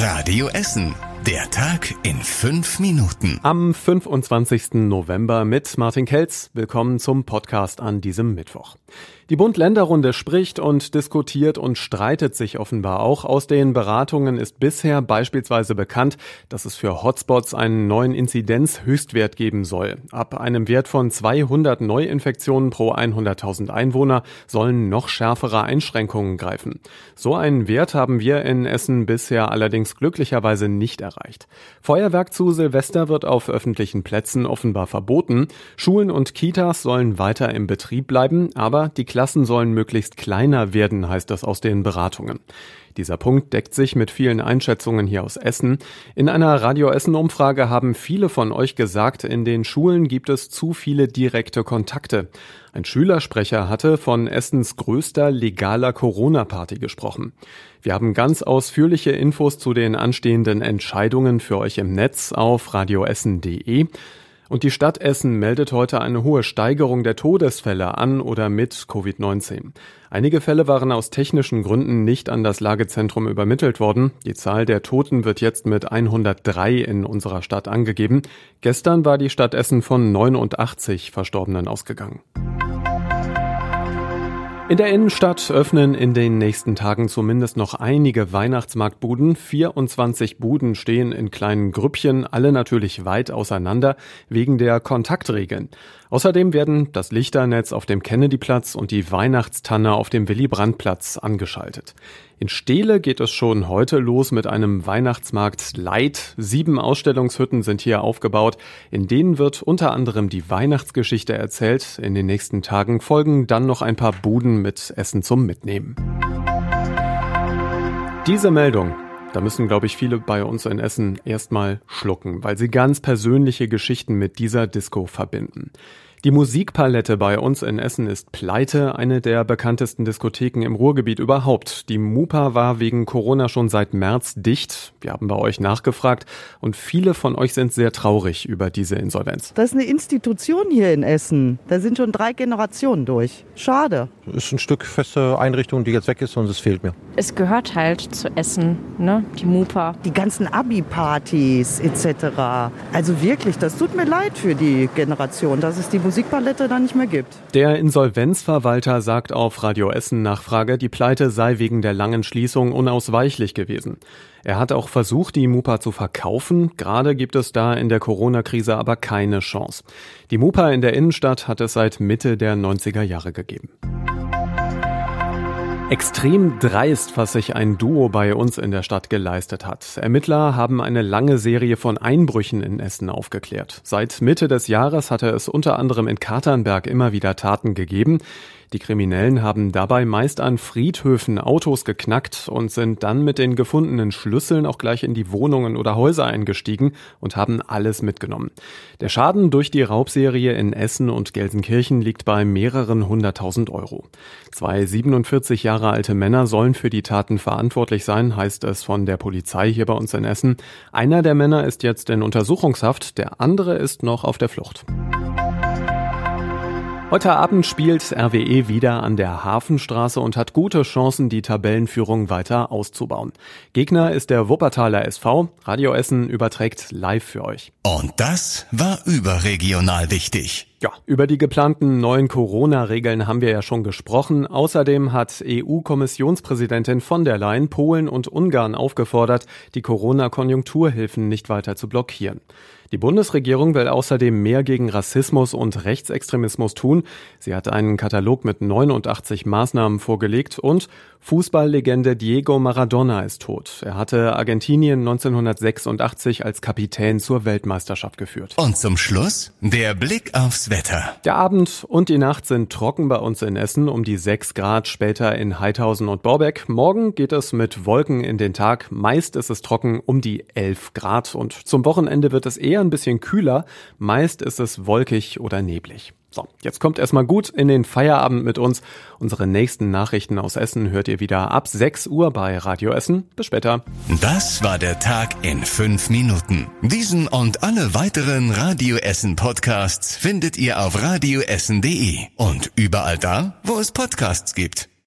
Radio Essen. Der Tag in fünf Minuten. Am 25. November mit Martin Kelz. Willkommen zum Podcast an diesem Mittwoch. Die Bund-Länder-Runde spricht und diskutiert und streitet sich offenbar auch. Aus den Beratungen ist bisher beispielsweise bekannt, dass es für Hotspots einen neuen Inzidenz-Höchstwert geben soll. Ab einem Wert von 200 Neuinfektionen pro 100.000 Einwohner sollen noch schärfere Einschränkungen greifen. So einen Wert haben wir in Essen bisher allerdings glücklicherweise nicht erreicht. Feuerwerk zu Silvester wird auf öffentlichen Plätzen offenbar verboten. Schulen und Kitas sollen weiter im Betrieb bleiben, aber die Klassen sollen möglichst kleiner werden, heißt das aus den Beratungen. Dieser Punkt deckt sich mit vielen Einschätzungen hier aus Essen. In einer Radio Essen Umfrage haben viele von euch gesagt, in den Schulen gibt es zu viele direkte Kontakte. Ein Schülersprecher hatte von Essens größter legaler Corona-Party gesprochen. Wir haben ganz ausführliche Infos zu den anstehenden Entscheidungen für euch im Netz auf radioessen.de. Und die Stadt Essen meldet heute eine hohe Steigerung der Todesfälle an oder mit Covid-19. Einige Fälle waren aus technischen Gründen nicht an das Lagezentrum übermittelt worden. Die Zahl der Toten wird jetzt mit 103 in unserer Stadt angegeben. Gestern war die Stadt Essen von 89 Verstorbenen ausgegangen. In der Innenstadt öffnen in den nächsten Tagen zumindest noch einige Weihnachtsmarktbuden. 24 Buden stehen in kleinen Grüppchen, alle natürlich weit auseinander wegen der Kontaktregeln. Außerdem werden das Lichternetz auf dem Kennedyplatz und die Weihnachtstanne auf dem Willy-Brandt-Platz angeschaltet. In Steele geht es schon heute los mit einem Weihnachtsmarkt Light. Sieben Ausstellungshütten sind hier aufgebaut. In denen wird unter anderem die Weihnachtsgeschichte erzählt. In den nächsten Tagen folgen dann noch ein paar Buden mit Essen zum Mitnehmen. Diese Meldung da müssen, glaube ich, viele bei uns in Essen erstmal schlucken, weil sie ganz persönliche Geschichten mit dieser Disco verbinden. Die Musikpalette bei uns in Essen ist pleite, eine der bekanntesten Diskotheken im Ruhrgebiet überhaupt. Die Mupa war wegen Corona schon seit März dicht. Wir haben bei euch nachgefragt und viele von euch sind sehr traurig über diese Insolvenz. Das ist eine Institution hier in Essen. Da sind schon drei Generationen durch. Schade. Ist ein Stück feste Einrichtung, die jetzt weg ist und es fehlt mir. Es gehört halt zu Essen, ne? Die Mupa. Die ganzen Abi-Partys etc. Also wirklich, das tut mir leid für die Generation. Das ist die Musikpalette dann nicht mehr gibt. Der Insolvenzverwalter sagt auf Radio Essen Nachfrage, die Pleite sei wegen der langen Schließung unausweichlich gewesen. Er hat auch versucht, die Mupa zu verkaufen. Gerade gibt es da in der Corona-Krise aber keine Chance. Die Mupa in der Innenstadt hat es seit Mitte der 90er Jahre gegeben. Extrem dreist, was sich ein Duo bei uns in der Stadt geleistet hat. Ermittler haben eine lange Serie von Einbrüchen in Essen aufgeklärt. Seit Mitte des Jahres hatte es unter anderem in Katernberg immer wieder Taten gegeben. Die Kriminellen haben dabei meist an Friedhöfen Autos geknackt und sind dann mit den gefundenen Schlüsseln auch gleich in die Wohnungen oder Häuser eingestiegen und haben alles mitgenommen. Der Schaden durch die Raubserie in Essen und Gelsenkirchen liegt bei mehreren hunderttausend Euro. Zwei 47 Jahre alte Männer sollen für die Taten verantwortlich sein, heißt es von der Polizei hier bei uns in Essen. Einer der Männer ist jetzt in Untersuchungshaft, der andere ist noch auf der Flucht. Heute Abend spielt RWE wieder an der Hafenstraße und hat gute Chancen, die Tabellenführung weiter auszubauen. Gegner ist der Wuppertaler SV. Radio Essen überträgt live für euch. Und das war überregional wichtig. Ja, über die geplanten neuen Corona-Regeln haben wir ja schon gesprochen. Außerdem hat EU-Kommissionspräsidentin von der Leyen Polen und Ungarn aufgefordert, die Corona-Konjunkturhilfen nicht weiter zu blockieren. Die Bundesregierung will außerdem mehr gegen Rassismus und Rechtsextremismus tun. Sie hat einen Katalog mit 89 Maßnahmen vorgelegt und Fußballlegende Diego Maradona ist tot. Er hatte Argentinien 1986 als Kapitän zur Weltmeisterschaft geführt. Und zum Schluss der Blick aufs Wetter. Der Abend und die Nacht sind trocken bei uns in Essen um die 6 Grad, später in Heidhausen und Borbeck. Morgen geht es mit Wolken in den Tag. Meist ist es trocken um die 11 Grad und zum Wochenende wird es eher eher ein bisschen kühler. Meist ist es wolkig oder neblig. So, jetzt kommt erstmal gut in den Feierabend mit uns. Unsere nächsten Nachrichten aus Essen hört ihr wieder ab 6 Uhr bei Radio Essen. Bis später. Das war der Tag in fünf Minuten. Diesen und alle weiteren Radio Essen Podcasts findet ihr auf radioessen.de und überall da, wo es Podcasts gibt.